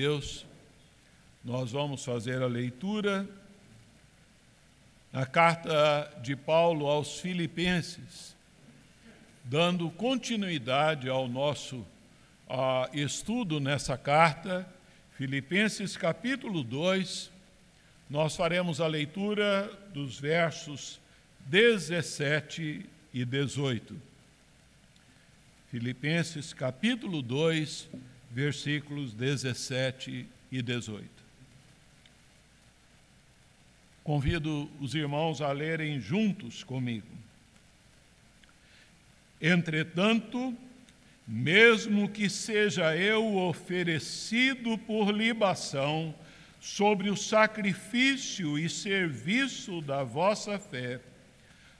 Deus, nós vamos fazer a leitura na carta de Paulo aos Filipenses, dando continuidade ao nosso uh, estudo nessa carta, Filipenses capítulo 2, nós faremos a leitura dos versos 17 e 18. Filipenses capítulo 2, versículos 17 e 18. Convido os irmãos a lerem juntos comigo. Entretanto, mesmo que seja eu oferecido por libação sobre o sacrifício e serviço da vossa fé,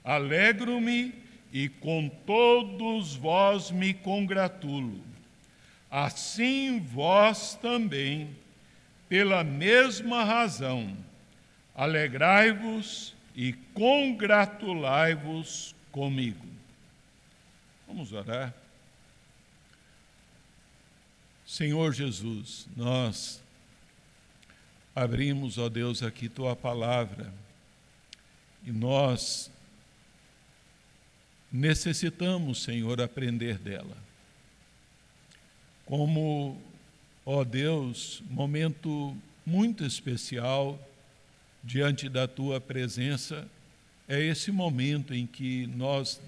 alegro-me e com todos vós me congratulo. Assim vós também, pela mesma razão, alegrai-vos e congratulai-vos comigo. Vamos orar. Senhor Jesus, nós abrimos, ó Deus, aqui tua palavra e nós necessitamos, Senhor, aprender dela. Como, ó Deus, momento muito especial diante da tua presença, é esse momento em que nós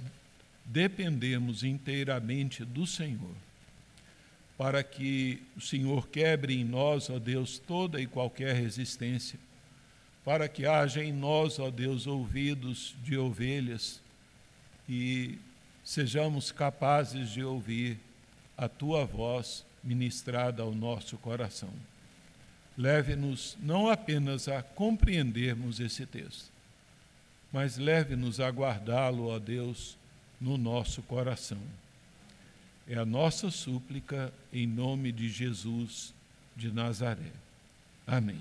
dependemos inteiramente do Senhor para que o Senhor quebre em nós, ó Deus, toda e qualquer resistência, para que haja em nós, ó Deus, ouvidos de ovelhas e sejamos capazes de ouvir a tua voz ministrada ao nosso coração. Leve-nos não apenas a compreendermos esse texto, mas leve-nos a guardá-lo, ó Deus, no nosso coração é a nossa súplica em nome de Jesus de Nazaré. Amém.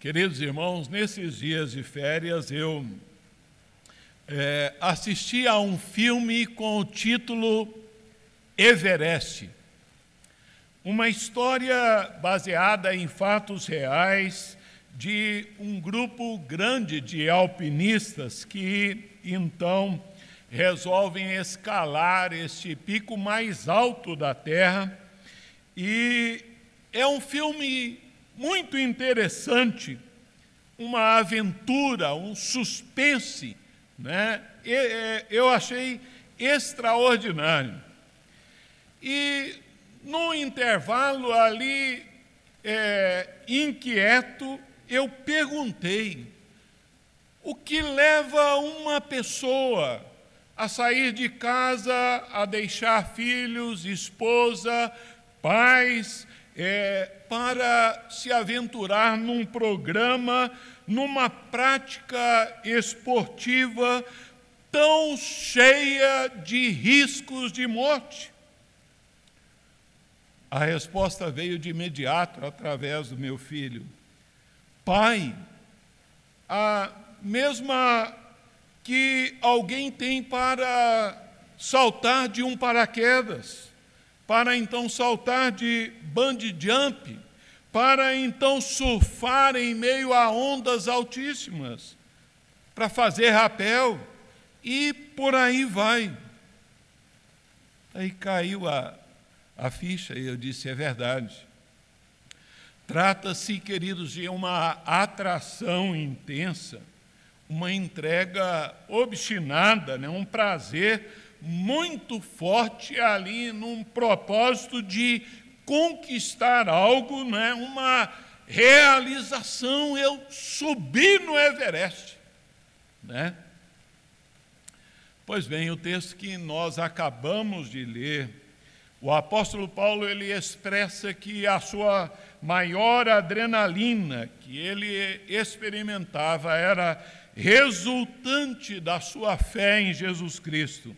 Queridos irmãos, nesses dias de férias eu é, assisti a um filme com o título Everest. Uma história baseada em fatos reais de um grupo grande de alpinistas que então resolvem escalar este pico mais alto da Terra. E é um filme muito interessante, uma aventura, um suspense, né? eu achei extraordinário. E no intervalo ali, é, inquieto, eu perguntei: o que leva uma pessoa a sair de casa, a deixar filhos, esposa, pais, é, para se aventurar num programa, numa prática esportiva tão cheia de riscos de morte? A resposta veio de imediato através do meu filho. Pai, a mesma que alguém tem para saltar de um paraquedas, para então saltar de bungee jump, para então surfar em meio a ondas altíssimas, para fazer rapel e por aí vai. Aí caiu a, a ficha e eu disse: é verdade. Trata-se, queridos, de uma atração intensa, uma entrega obstinada, né? um prazer muito forte ali num propósito de conquistar algo, né? uma realização. Eu subi no Everest. Né? Pois bem, o texto que nós acabamos de ler, o apóstolo Paulo ele expressa que a sua maior adrenalina que ele experimentava era resultante da sua fé em Jesus Cristo,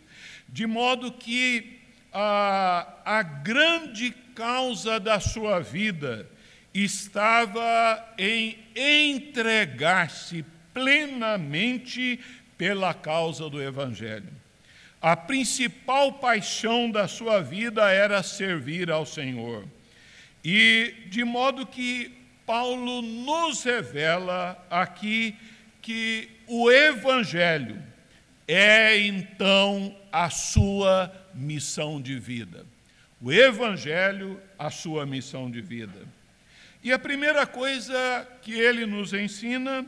de modo que a, a grande causa da sua vida estava em entregar-se plenamente pela causa do Evangelho. A principal paixão da sua vida era servir ao Senhor. E de modo que Paulo nos revela aqui que o Evangelho é então a sua missão de vida. O Evangelho, a sua missão de vida. E a primeira coisa que ele nos ensina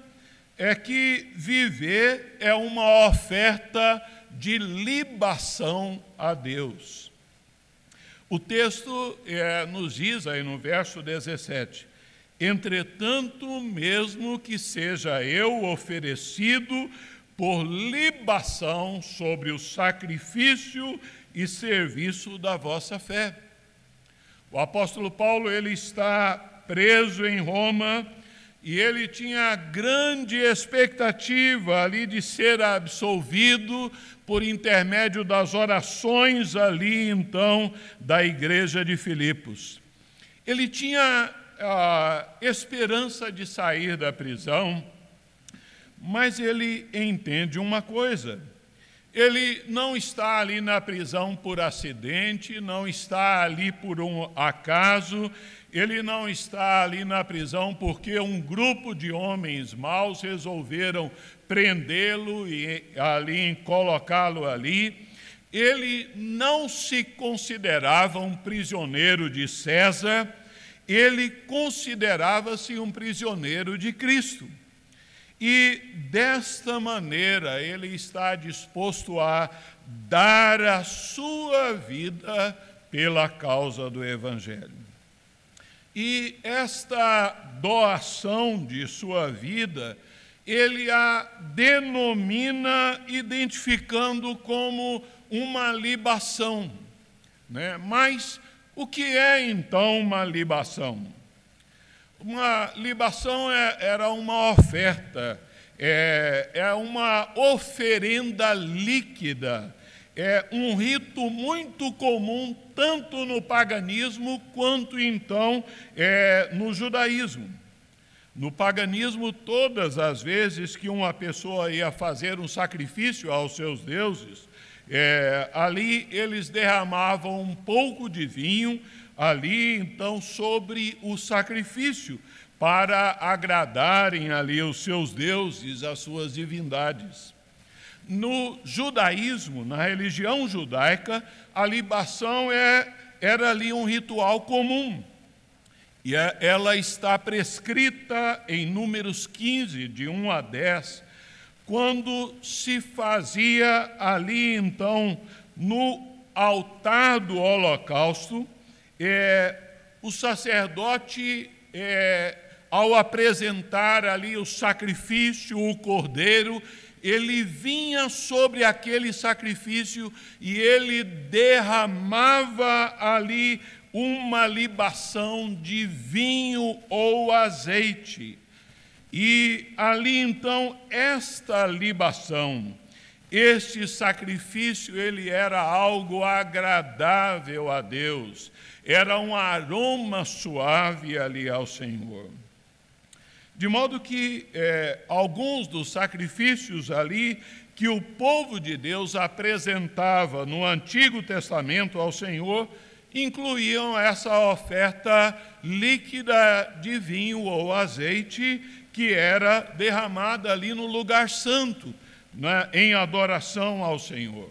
é que viver é uma oferta de libação a Deus. O texto é, nos diz aí no verso 17: Entretanto, mesmo que seja eu oferecido por libação sobre o sacrifício e serviço da vossa fé. O apóstolo Paulo ele está preso em Roma e ele tinha grande expectativa ali de ser absolvido por intermédio das orações ali então da igreja de Filipos. Ele tinha a esperança de sair da prisão, mas ele entende uma coisa: ele não está ali na prisão por acidente, não está ali por um acaso, ele não está ali na prisão porque um grupo de homens maus resolveram prendê-lo e ali colocá-lo ali. Ele não se considerava um prisioneiro de César, ele considerava-se um prisioneiro de Cristo. E desta maneira ele está disposto a dar a sua vida pela causa do Evangelho. E esta doação de sua vida, ele a denomina identificando como uma libação. Né? Mas o que é então uma libação? Uma libação é, era uma oferta, é, é uma oferenda líquida, é um rito muito comum tanto no paganismo quanto então é, no judaísmo. No paganismo, todas as vezes que uma pessoa ia fazer um sacrifício aos seus deuses, é, ali eles derramavam um pouco de vinho ali então sobre o sacrifício, para agradarem ali os seus deuses, as suas divindades. No judaísmo, na religião judaica, a libação é, era ali um ritual comum. E é, ela está prescrita em Números 15, de 1 a 10, quando se fazia ali, então, no altar do holocausto, é, o sacerdote, é, ao apresentar ali o sacrifício, o cordeiro, ele vinha sobre aquele sacrifício e ele derramava ali uma libação de vinho ou azeite. E ali então, esta libação, este sacrifício, ele era algo agradável a Deus era um aroma suave ali ao Senhor. De modo que é, alguns dos sacrifícios ali que o povo de Deus apresentava no Antigo Testamento ao Senhor incluíam essa oferta líquida de vinho ou azeite que era derramada ali no lugar santo, né, em adoração ao Senhor.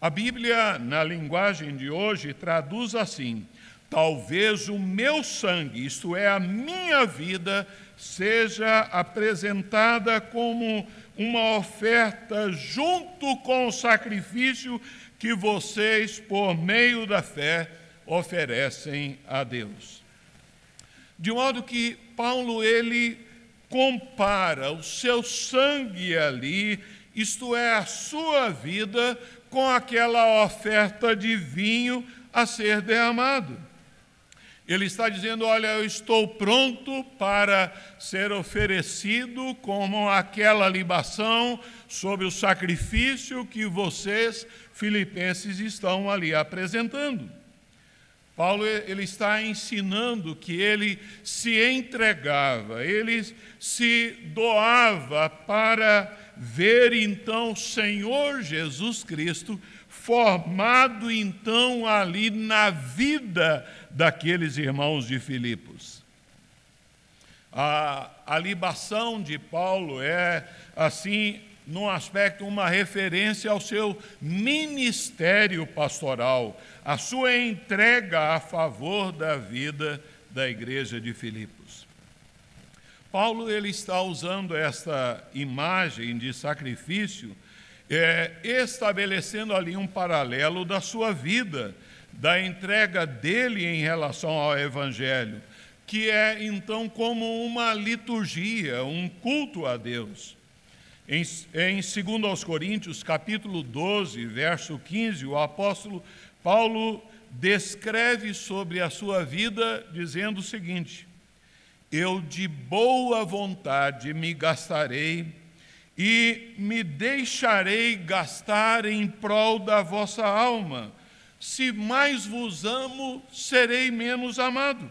A Bíblia, na linguagem de hoje, traduz assim: talvez o meu sangue, isto é, a minha vida, seja apresentada como uma oferta junto com o sacrifício que vocês, por meio da fé, oferecem a Deus. De modo que Paulo ele compara o seu sangue ali, isto é, a sua vida, com aquela oferta de vinho a ser derramado. Ele está dizendo: Olha, eu estou pronto para ser oferecido como aquela libação sobre o sacrifício que vocês, filipenses, estão ali apresentando. Paulo ele está ensinando que ele se entregava, ele se doava para ver então Senhor Jesus Cristo formado então ali na vida daqueles irmãos de Filipos. A, a libação de Paulo é, assim, num aspecto, uma referência ao seu ministério pastoral, a sua entrega a favor da vida da igreja de Filipos. Paulo ele está usando esta imagem de sacrifício, é, estabelecendo ali um paralelo da sua vida, da entrega dele em relação ao Evangelho, que é então como uma liturgia, um culto a Deus. Em, em 2 Coríntios, capítulo 12, verso 15, o apóstolo Paulo descreve sobre a sua vida dizendo o seguinte: Eu de boa vontade me gastarei e me deixarei gastar em prol da vossa alma. Se mais vos amo, serei menos amado.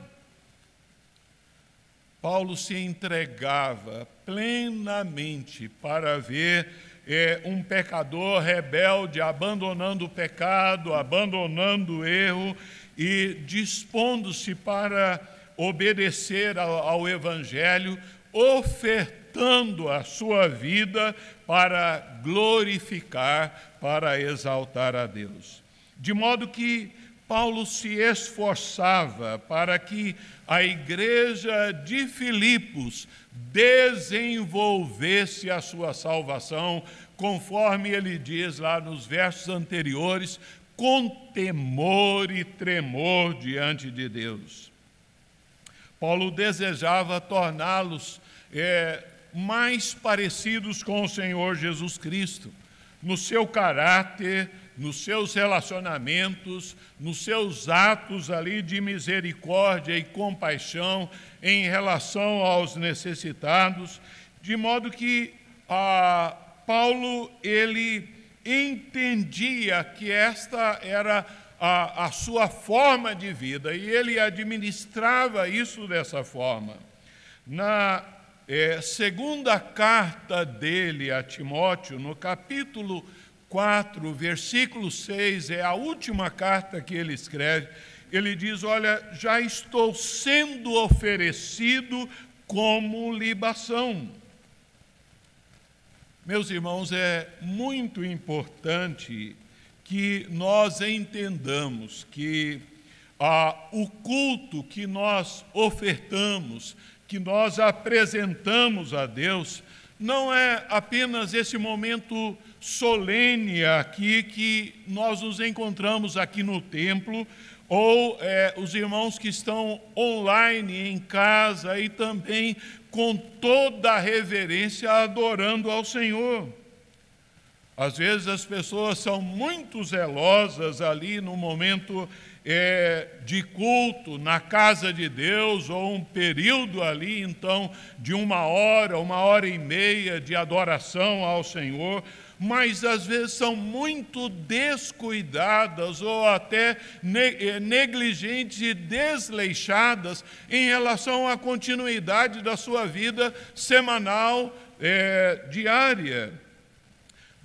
Paulo se entregava plenamente para ver é, um pecador rebelde abandonando o pecado, abandonando o erro e dispondo-se para obedecer ao, ao Evangelho, ofertando a sua vida para glorificar, para exaltar a Deus. De modo que Paulo se esforçava para que a igreja de Filipos desenvolvesse a sua salvação, conforme ele diz lá nos versos anteriores, com temor e tremor diante de Deus. Paulo desejava torná-los é, mais parecidos com o Senhor Jesus Cristo, no seu caráter, nos seus relacionamentos, nos seus atos ali de misericórdia e compaixão em relação aos necessitados, de modo que Paulo ele entendia que esta era a, a sua forma de vida e ele administrava isso dessa forma. Na é, segunda carta dele a Timóteo, no capítulo 4, versículo 6, é a última carta que ele escreve. Ele diz: Olha, já estou sendo oferecido como libação. Meus irmãos, é muito importante que nós entendamos que ah, o culto que nós ofertamos, que nós apresentamos a Deus, não é apenas esse momento solene aqui que nós nos encontramos aqui no templo, ou é, os irmãos que estão online em casa e também com toda a reverência adorando ao Senhor. Às vezes as pessoas são muito zelosas ali no momento é, de culto na casa de Deus, ou um período ali, então, de uma hora, uma hora e meia de adoração ao Senhor, mas às vezes são muito descuidadas ou até eh, negligentes e desleixadas em relação à continuidade da sua vida semanal, é, diária.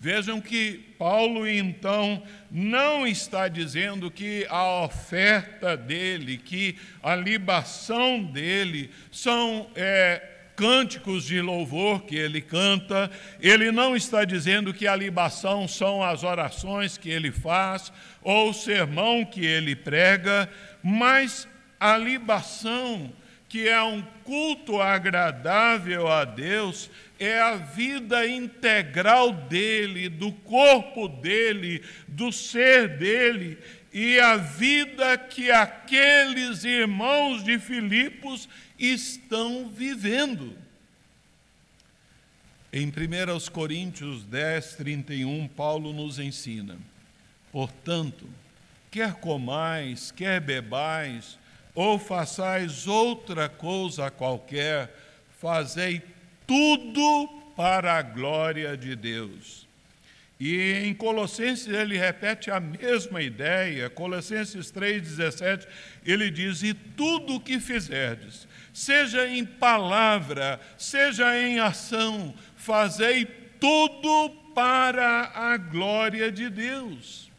Vejam que Paulo, então, não está dizendo que a oferta dele, que a libação dele são é, cânticos de louvor que ele canta, ele não está dizendo que a libação são as orações que ele faz ou o sermão que ele prega, mas a libação, que é um culto agradável a Deus, é a vida integral dele, do corpo dele, do ser dele, e a vida que aqueles irmãos de Filipos estão vivendo. Em 1 Coríntios 10, 31, Paulo nos ensina: portanto, quer comais, quer bebais, ou façais outra coisa qualquer, fazei tudo para a glória de Deus. E em Colossenses ele repete a mesma ideia, Colossenses 3,17, ele diz: E tudo o que fizerdes, seja em palavra, seja em ação, fazei tudo para a glória de Deus.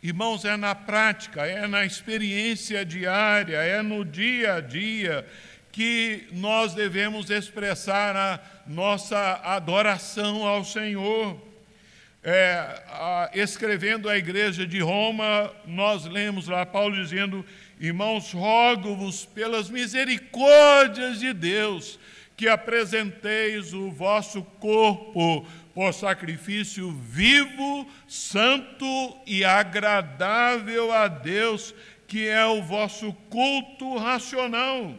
Irmãos, é na prática, é na experiência diária, é no dia a dia que nós devemos expressar a nossa adoração ao Senhor. É, a, escrevendo a igreja de Roma, nós lemos lá Paulo dizendo: Irmãos, rogo-vos pelas misericórdias de Deus que apresenteis o vosso corpo por sacrifício vivo, santo e agradável a Deus, que é o vosso culto racional.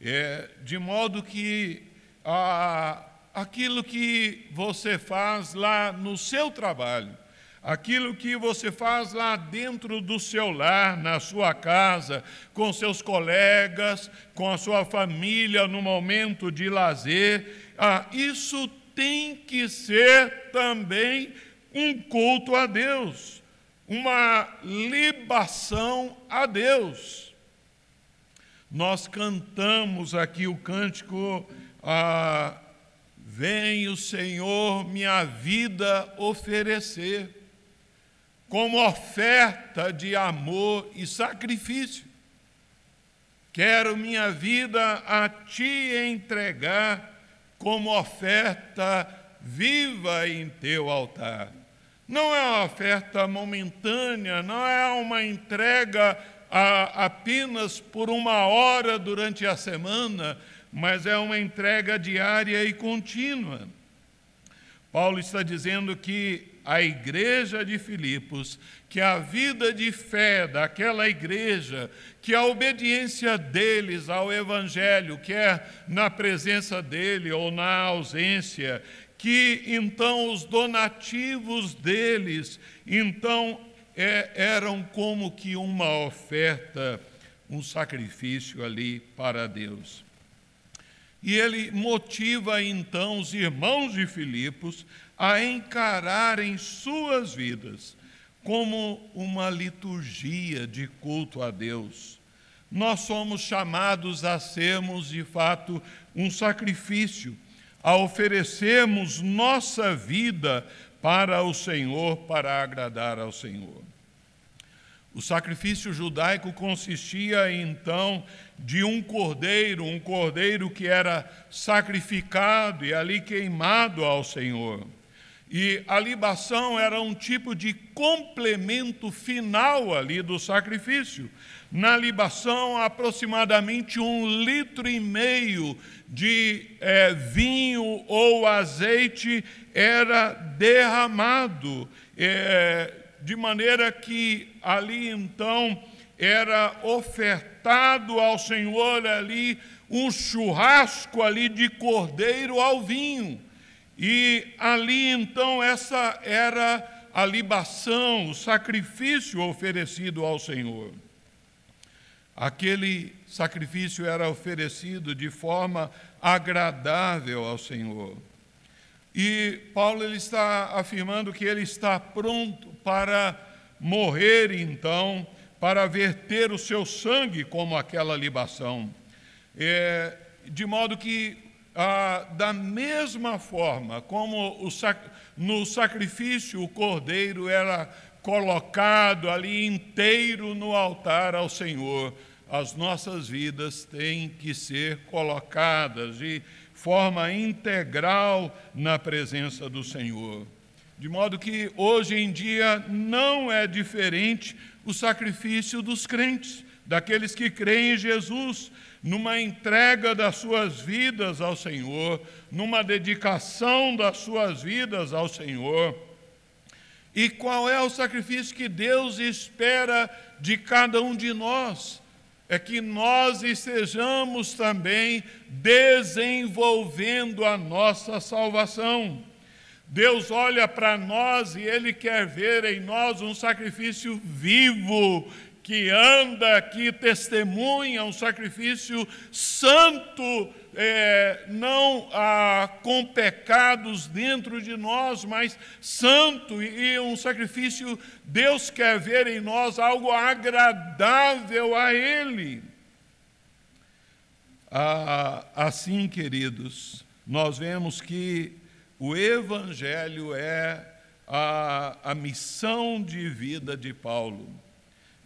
É, de modo que ah, aquilo que você faz lá no seu trabalho, aquilo que você faz lá dentro do seu lar, na sua casa, com seus colegas, com a sua família no momento de lazer, ah, isso tem que ser também um culto a Deus, uma libação a Deus. Nós cantamos aqui o cântico ah, Vem o Senhor minha vida oferecer, como oferta de amor e sacrifício. Quero minha vida a ti entregar como oferta viva em teu altar. Não é uma oferta momentânea, não é uma entrega a, apenas por uma hora durante a semana, mas é uma entrega diária e contínua. Paulo está dizendo que a igreja de Filipos, que a vida de fé daquela igreja, que a obediência deles ao Evangelho, quer na presença dele ou na ausência, que então os donativos deles, então é, eram como que uma oferta, um sacrifício ali para Deus. E ele motiva então os irmãos de Filipos a encararem suas vidas como uma liturgia de culto a Deus. Nós somos chamados a sermos, de fato, um sacrifício, a oferecermos nossa vida para o Senhor, para agradar ao Senhor. O sacrifício judaico consistia então de um cordeiro, um cordeiro que era sacrificado e ali queimado ao Senhor. E a libação era um tipo de complemento final ali do sacrifício. Na libação, aproximadamente um litro e meio de é, vinho ou azeite era derramado, é, de maneira que ali então era ofertado ao Senhor ali um churrasco ali de cordeiro ao vinho. E ali então essa era a libação, o sacrifício oferecido ao Senhor. Aquele sacrifício era oferecido de forma agradável ao Senhor. E Paulo ele está afirmando que ele está pronto para morrer então, para verter o seu sangue como aquela libação. É, de modo que ah, da mesma forma como sac... no sacrifício o cordeiro era colocado ali inteiro no altar ao Senhor, as nossas vidas têm que ser colocadas de forma integral na presença do Senhor. De modo que hoje em dia não é diferente o sacrifício dos crentes, daqueles que creem em Jesus numa entrega das suas vidas ao Senhor, numa dedicação das suas vidas ao Senhor. E qual é o sacrifício que Deus espera de cada um de nós? É que nós estejamos também desenvolvendo a nossa salvação. Deus olha para nós e Ele quer ver em nós um sacrifício vivo, que anda, que testemunha, um sacrifício santo, é, não ah, com pecados dentro de nós, mas santo e, e um sacrifício, Deus quer ver em nós algo agradável a Ele. Ah, assim, queridos, nós vemos que o Evangelho é a, a missão de vida de Paulo.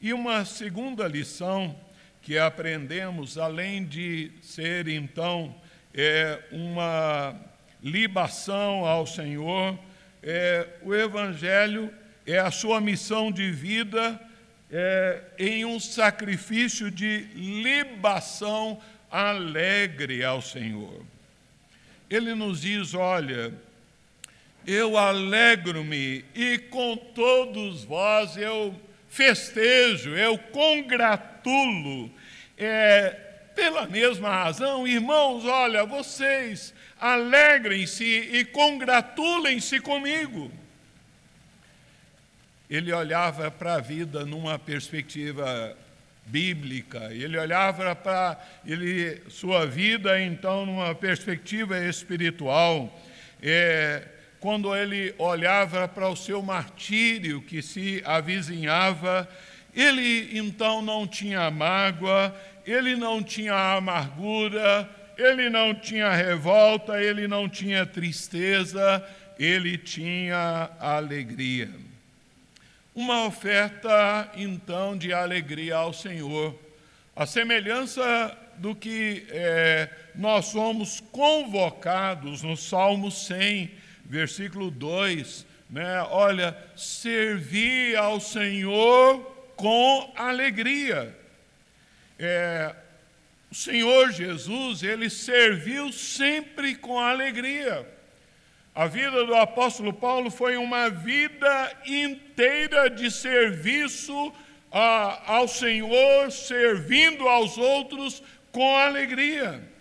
E uma segunda lição que aprendemos, além de ser então é, uma libação ao Senhor, é, o Evangelho é a sua missão de vida é, em um sacrifício de libação alegre ao Senhor. Ele nos diz: olha, eu alegro-me e com todos vós eu festejo, eu congratulo. É, pela mesma razão, irmãos, olha, vocês alegrem-se e congratulem-se comigo. Ele olhava para a vida numa perspectiva bíblica, ele olhava para ele, sua vida, então, numa perspectiva espiritual. É, quando ele olhava para o seu martírio que se avizinhava, ele então não tinha mágoa, ele não tinha amargura, ele não tinha revolta, ele não tinha tristeza, ele tinha alegria. Uma oferta então de alegria ao Senhor, a semelhança do que é, nós somos convocados no Salmo 100 versículo 2, né? Olha, servir ao Senhor com alegria. É, o Senhor Jesus, ele serviu sempre com alegria. A vida do apóstolo Paulo foi uma vida inteira de serviço a, ao Senhor, servindo aos outros com alegria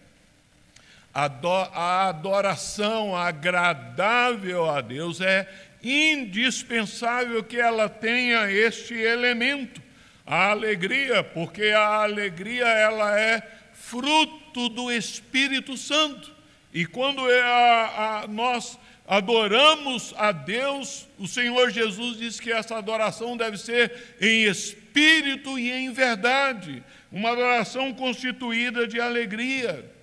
a adoração agradável a Deus é indispensável que ela tenha este elemento, a alegria, porque a alegria ela é fruto do Espírito Santo. E quando é a, a, nós adoramos a Deus, o Senhor Jesus diz que essa adoração deve ser em espírito e em verdade, uma adoração constituída de alegria.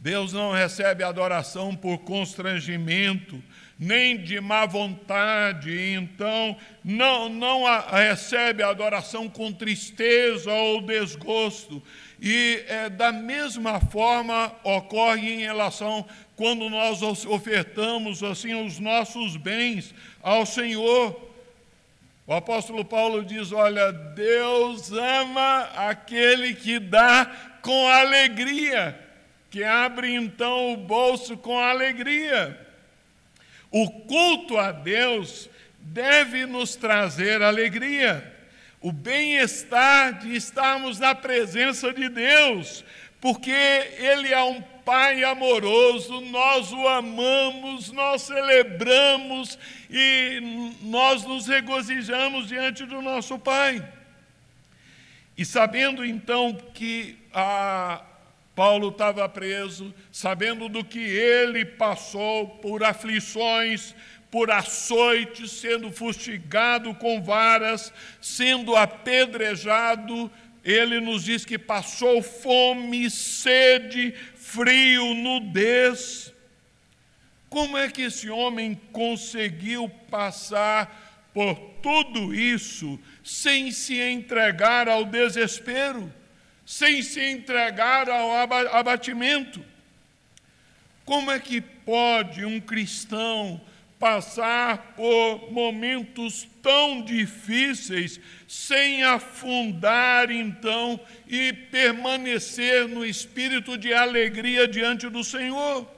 Deus não recebe adoração por constrangimento, nem de má vontade, então não, não a, recebe adoração com tristeza ou desgosto. E é, da mesma forma ocorre em relação quando nós ofertamos assim os nossos bens ao Senhor. O apóstolo Paulo diz: Olha, Deus ama aquele que dá com alegria que abre então o bolso com alegria. O culto a Deus deve nos trazer alegria, o bem-estar de estarmos na presença de Deus, porque Ele é um Pai amoroso, nós o amamos, nós celebramos e nós nos regozijamos diante do nosso Pai. E sabendo então que a, Paulo estava preso, sabendo do que ele passou por aflições, por açoites, sendo fustigado com varas, sendo apedrejado. Ele nos diz que passou fome, sede, frio, nudez. Como é que esse homem conseguiu passar por tudo isso sem se entregar ao desespero? Sem se entregar ao abatimento. Como é que pode um cristão passar por momentos tão difíceis sem afundar então e permanecer no espírito de alegria diante do Senhor?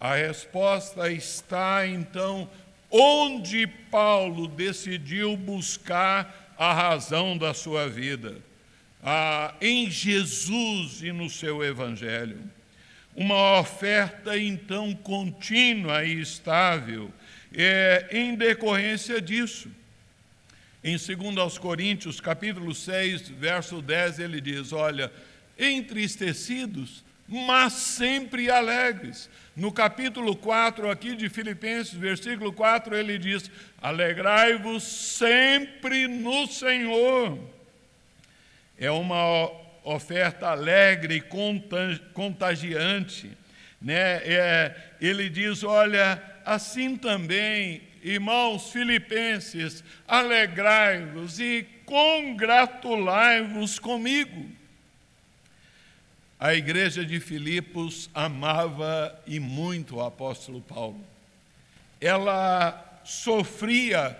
A resposta está então onde Paulo decidiu buscar a razão da sua vida ah, em Jesus e no seu Evangelho. Uma oferta então contínua e estável é, em decorrência disso. Em 2 Coríntios, capítulo 6, verso 10, ele diz: Olha, entristecidos, mas sempre alegres. No capítulo 4 aqui de Filipenses, versículo 4, ele diz: Alegrai-vos sempre no Senhor. É uma oferta alegre e contagiante. Né? É, ele diz: Olha, assim também Irmãos filipenses, alegrai-vos e congratulai-vos comigo. A igreja de Filipos amava e muito o apóstolo Paulo. Ela sofria,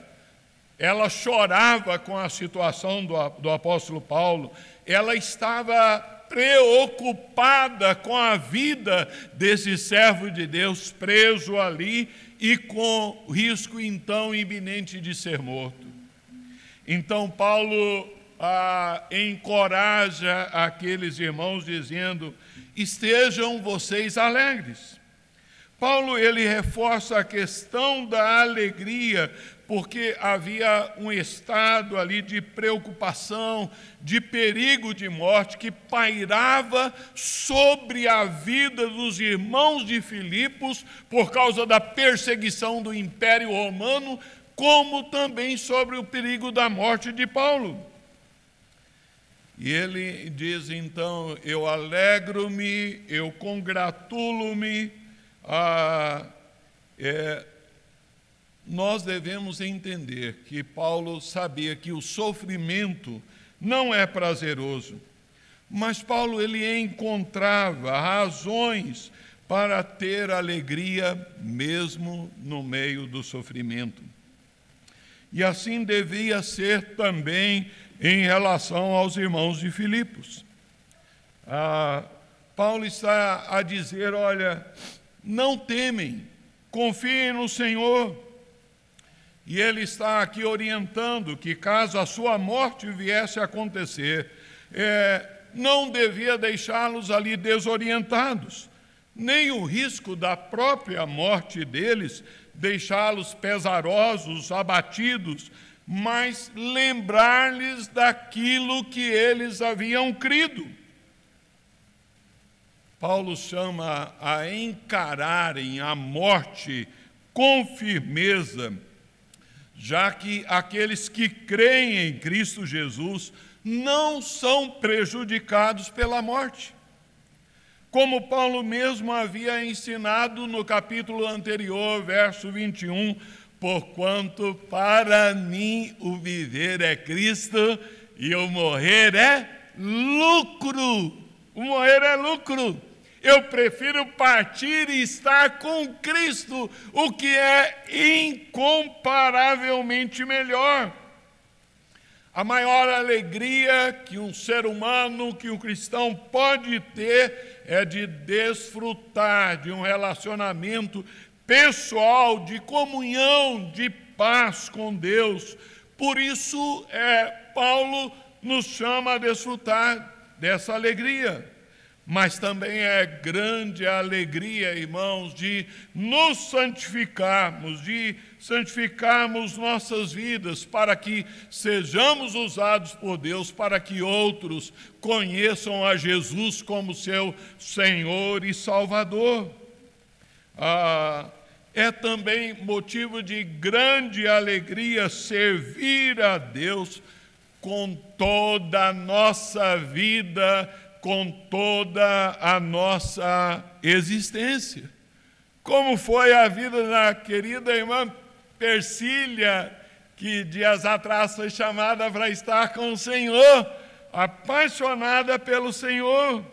ela chorava com a situação do, do apóstolo Paulo, ela estava preocupada com a vida desse servo de Deus preso ali e com risco então iminente de ser morto. Então Paulo ah, encoraja aqueles irmãos dizendo: estejam vocês alegres. Paulo ele reforça a questão da alegria porque havia um estado ali de preocupação, de perigo de morte que pairava sobre a vida dos irmãos de Filipos por causa da perseguição do Império Romano, como também sobre o perigo da morte de Paulo. E ele diz então: Eu alegro-me, eu congratulo-me. Ah, é, nós devemos entender que Paulo sabia que o sofrimento não é prazeroso, mas Paulo ele encontrava razões para ter alegria mesmo no meio do sofrimento. E assim devia ser também em relação aos irmãos de Filipos. Ah, Paulo está a dizer: olha, não temem, confiem no Senhor e ele está aqui orientando que, caso a sua morte viesse a acontecer, é, não devia deixá-los ali desorientados, nem o risco da própria morte deles deixá-los pesarosos, abatidos, mas lembrar-lhes daquilo que eles haviam crido. Paulo chama a encararem a morte com firmeza já que aqueles que creem em Cristo Jesus não são prejudicados pela morte. Como Paulo mesmo havia ensinado no capítulo anterior, verso 21, porquanto para mim o viver é Cristo e o morrer é lucro. O morrer é lucro. Eu prefiro partir e estar com Cristo, o que é incomparavelmente melhor. A maior alegria que um ser humano, que um cristão pode ter, é de desfrutar de um relacionamento pessoal, de comunhão, de paz com Deus. Por isso, é, Paulo nos chama a desfrutar dessa alegria mas também é grande alegria, irmãos, de nos santificarmos, de santificarmos nossas vidas, para que sejamos usados por Deus, para que outros conheçam a Jesus como seu Senhor e Salvador. Ah, é também motivo de grande alegria servir a Deus com toda a nossa vida com toda a nossa existência. Como foi a vida da querida irmã Persília, que dias atrás foi chamada para estar com o Senhor, apaixonada pelo Senhor.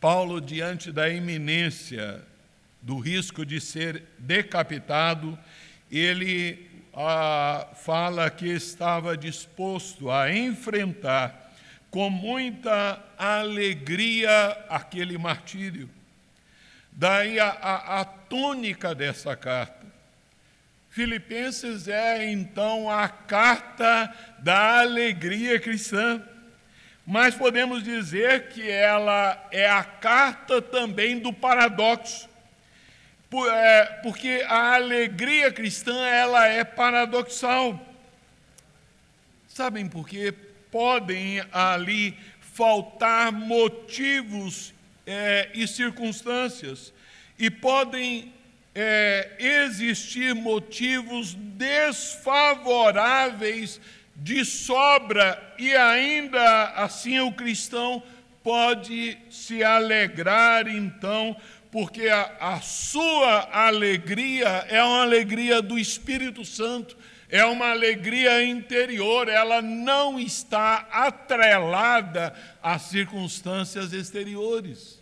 Paulo, diante da iminência do risco de ser decapitado, ele ah, fala que estava disposto a enfrentar com muita alegria aquele martírio. Daí a, a, a tônica dessa carta. Filipenses é então a carta da alegria cristã, mas podemos dizer que ela é a carta também do paradoxo. é, porque a alegria cristã ela é paradoxal. Sabem por quê? Podem ali faltar motivos é, e circunstâncias, e podem é, existir motivos desfavoráveis de sobra, e ainda assim o cristão pode se alegrar, então, porque a, a sua alegria é uma alegria do Espírito Santo, é uma alegria interior, ela não está atrelada às circunstâncias exteriores.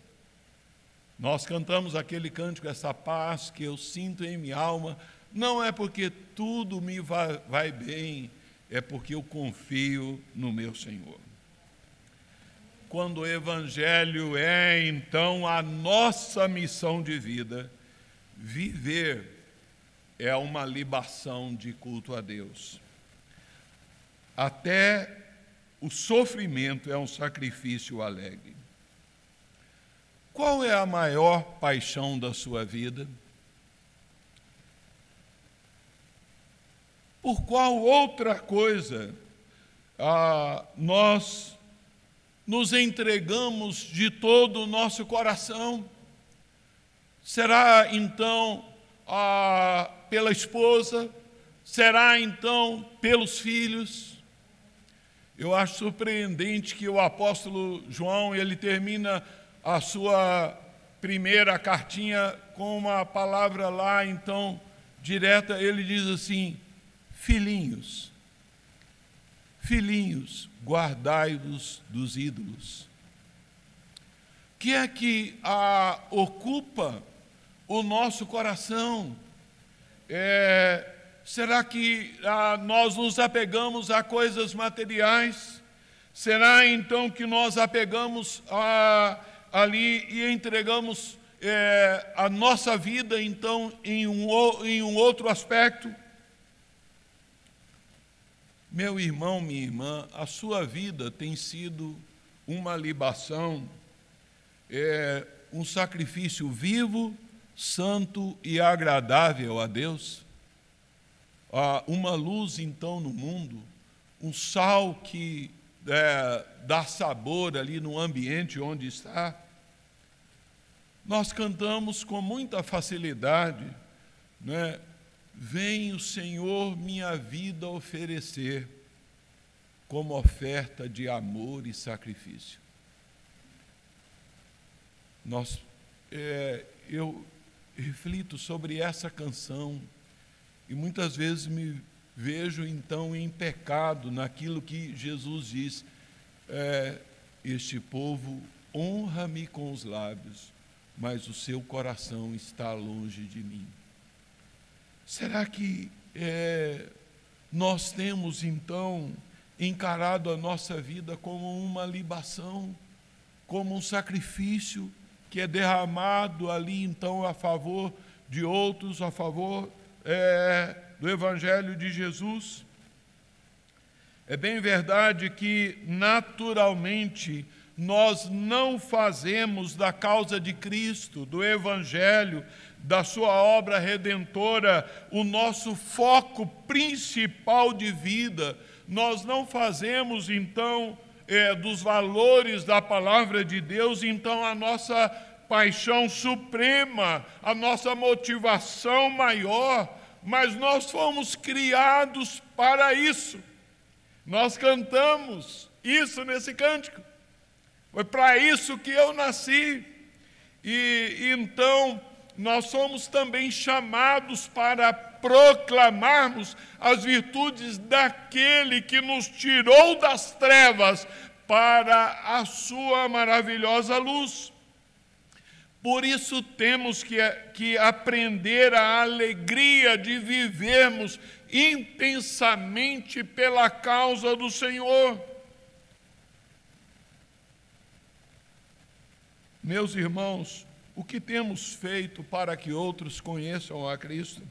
Nós cantamos aquele cântico, essa paz que eu sinto em minha alma, não é porque tudo me vai, vai bem, é porque eu confio no meu Senhor. Quando o Evangelho é, então, a nossa missão de vida, viver é uma libação de culto a Deus. Até o sofrimento é um sacrifício alegre. Qual é a maior paixão da sua vida? Por qual outra coisa ah, nós nos entregamos de todo o nosso coração? Será então ah, pela esposa? Será então pelos filhos? Eu acho surpreendente que o apóstolo João, ele termina a sua primeira cartinha com uma palavra lá, então, direta, ele diz assim: Filhinhos, filhinhos, guardai-vos dos ídolos. Que é que a, ocupa o nosso coração? É, será que a, nós nos apegamos a coisas materiais? Será então que nós apegamos a, ali e entregamos é, a nossa vida então em um, em um outro aspecto? Meu irmão, minha irmã, a sua vida tem sido uma libação, é, um sacrifício vivo, santo e agradável a Deus. Uma luz, então, no mundo, um sal que é, dá sabor ali no ambiente onde está. Nós cantamos com muita facilidade, né? Vem o Senhor minha vida oferecer como oferta de amor e sacrifício. Nós, é, eu reflito sobre essa canção e muitas vezes me vejo então em pecado naquilo que Jesus diz: é, Este povo honra-me com os lábios, mas o seu coração está longe de mim. Será que é, nós temos então encarado a nossa vida como uma libação, como um sacrifício que é derramado ali então a favor de outros, a favor é, do Evangelho de Jesus? É bem verdade que naturalmente nós não fazemos da causa de Cristo, do Evangelho, da Sua obra redentora, o nosso foco principal de vida. Nós não fazemos, então, é, dos valores da palavra de Deus, então, a nossa paixão suprema, a nossa motivação maior, mas nós fomos criados para isso. Nós cantamos isso nesse cântico. Foi para isso que eu nasci. E, então nós somos também chamados para proclamarmos as virtudes daquele que nos tirou das trevas para a sua maravilhosa luz. Por isso temos que, que aprender a alegria de vivermos intensamente pela causa do Senhor. Meus irmãos, o que temos feito para que outros conheçam a Cristo?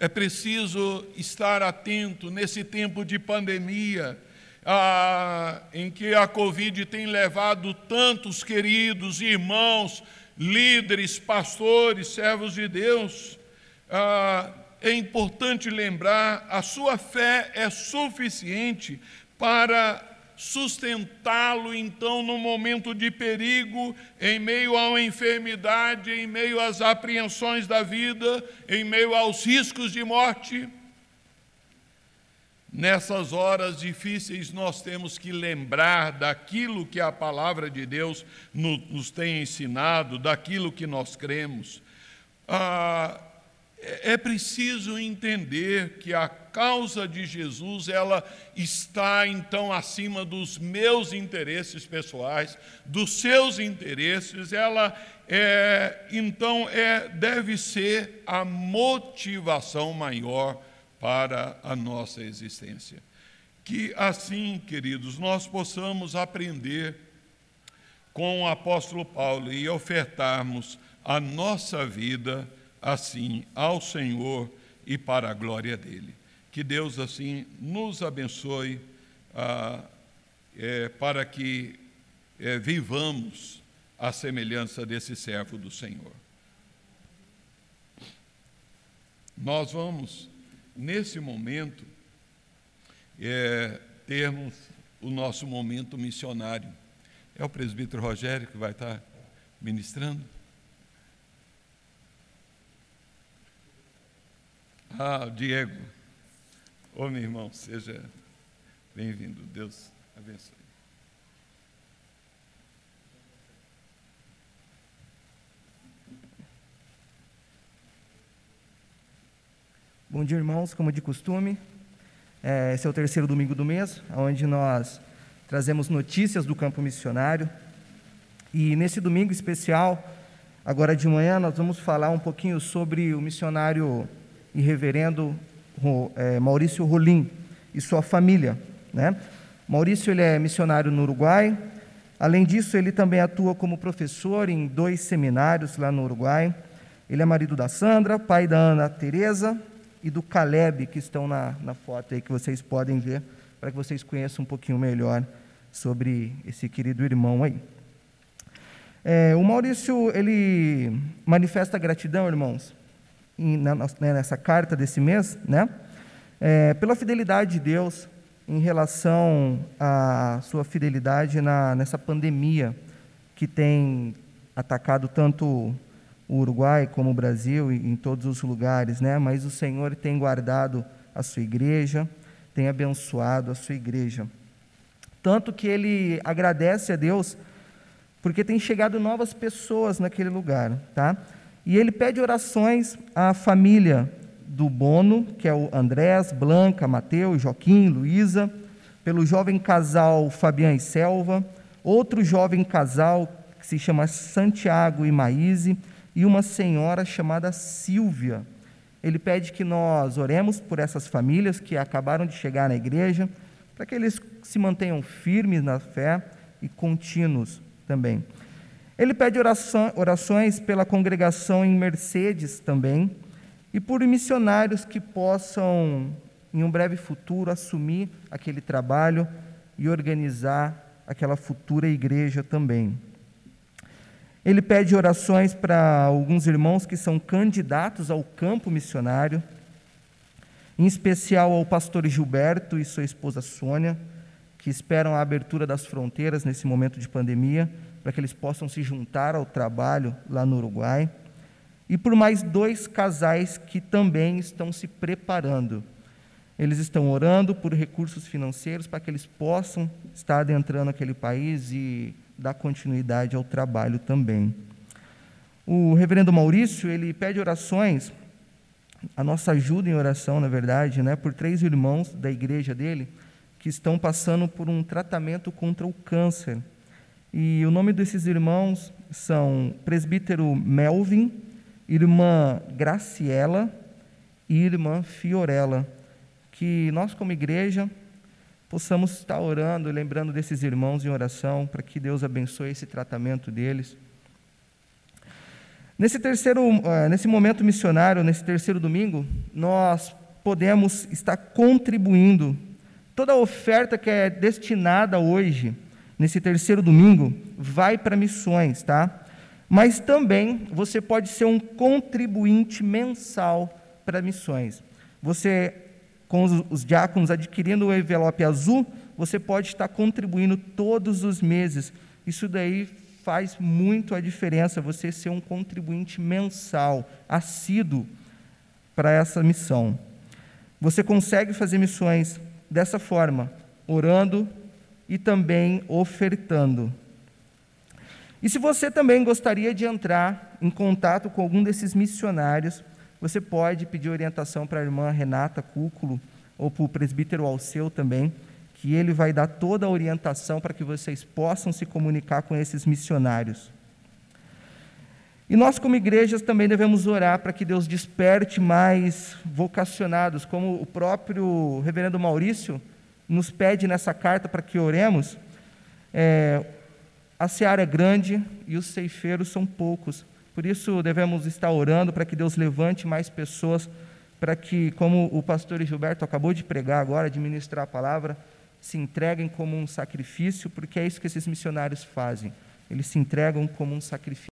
É preciso estar atento nesse tempo de pandemia, em que a Covid tem levado tantos queridos irmãos líderes, pastores, servos de Deus, é importante lembrar: a sua fé é suficiente para sustentá-lo então no momento de perigo, em meio uma enfermidade, em meio às apreensões da vida, em meio aos riscos de morte. Nessas horas difíceis, nós temos que lembrar daquilo que a palavra de Deus nos tem ensinado, daquilo que nós cremos. Ah, é preciso entender que a causa de Jesus ela está então acima dos meus interesses pessoais, dos seus interesses. Ela é, então é deve ser a motivação maior para a nossa existência. Que assim, queridos, nós possamos aprender com o apóstolo Paulo e ofertarmos a nossa vida assim ao Senhor e para a glória dele. Que Deus assim nos abençoe ah, é, para que é, vivamos a semelhança desse servo do Senhor. Nós vamos, nesse momento, é, termos o nosso momento missionário. É o presbítero Rogério que vai estar ministrando. Ah, Diego. Ô meu irmão, seja bem-vindo. Deus abençoe. Bom dia, irmãos. Como de costume, é, esse é o terceiro domingo do mês, onde nós trazemos notícias do campo missionário. E nesse domingo especial, agora de manhã, nós vamos falar um pouquinho sobre o missionário e reverendo é, Maurício Rolim e sua família. Né? Maurício ele é missionário no Uruguai. Além disso, ele também atua como professor em dois seminários lá no Uruguai. Ele é marido da Sandra, pai da Ana Teresa e do Caleb, que estão na, na foto aí que vocês podem ver, para que vocês conheçam um pouquinho melhor sobre esse querido irmão aí. É, o Maurício, ele manifesta gratidão, irmãos, né, nessa carta desse mês, né? É, pela fidelidade de Deus em relação à sua fidelidade na, nessa pandemia que tem atacado tanto o Uruguai como o Brasil e em todos os lugares, né? Mas o Senhor tem guardado a sua igreja, tem abençoado a sua igreja. Tanto que ele agradece a Deus porque tem chegado novas pessoas naquele lugar, tá? E ele pede orações à família do Bono, que é o Andrés, Blanca, Mateus, Joaquim, Luísa, pelo jovem casal Fabian e Selva, outro jovem casal que se chama Santiago e Maíse, e uma senhora chamada Silvia. Ele pede que nós oremos por essas famílias que acabaram de chegar na igreja, para que eles se mantenham firmes na fé e contínuos também. Ele pede oração, orações pela congregação em Mercedes também e por missionários que possam, em um breve futuro, assumir aquele trabalho e organizar aquela futura igreja também. Ele pede orações para alguns irmãos que são candidatos ao campo missionário, em especial ao pastor Gilberto e sua esposa Sônia, que esperam a abertura das fronteiras nesse momento de pandemia para que eles possam se juntar ao trabalho lá no Uruguai, e por mais dois casais que também estão se preparando. Eles estão orando por recursos financeiros para que eles possam estar adentrando aquele país e dar continuidade ao trabalho também. O reverendo Maurício, ele pede orações, a nossa ajuda em oração, na verdade, né, por três irmãos da igreja dele que estão passando por um tratamento contra o câncer. E o nome desses irmãos são presbítero Melvin, irmã Graciela e irmã Fiorella. Que nós, como igreja, possamos estar orando e lembrando desses irmãos em oração, para que Deus abençoe esse tratamento deles. Nesse terceiro, eh, nesse momento missionário, nesse terceiro domingo, nós podemos estar contribuindo. Toda a oferta que é destinada hoje nesse terceiro domingo, vai para missões, tá? Mas também você pode ser um contribuinte mensal para missões. Você, com os, os diáconos adquirindo o envelope azul, você pode estar contribuindo todos os meses. Isso daí faz muito a diferença, você ser um contribuinte mensal, assíduo para essa missão. Você consegue fazer missões dessa forma, orando e também ofertando. E se você também gostaria de entrar em contato com algum desses missionários, você pode pedir orientação para a irmã Renata Cúculo ou para o presbítero Alceu também, que ele vai dar toda a orientação para que vocês possam se comunicar com esses missionários. E nós, como igrejas, também devemos orar para que Deus desperte mais vocacionados, como o próprio reverendo Maurício nos pede nessa carta para que oremos. É, a seara é grande e os ceifeiros são poucos. Por isso, devemos estar orando para que Deus levante mais pessoas, para que, como o pastor Gilberto acabou de pregar agora, de ministrar a palavra, se entreguem como um sacrifício, porque é isso que esses missionários fazem. Eles se entregam como um sacrifício.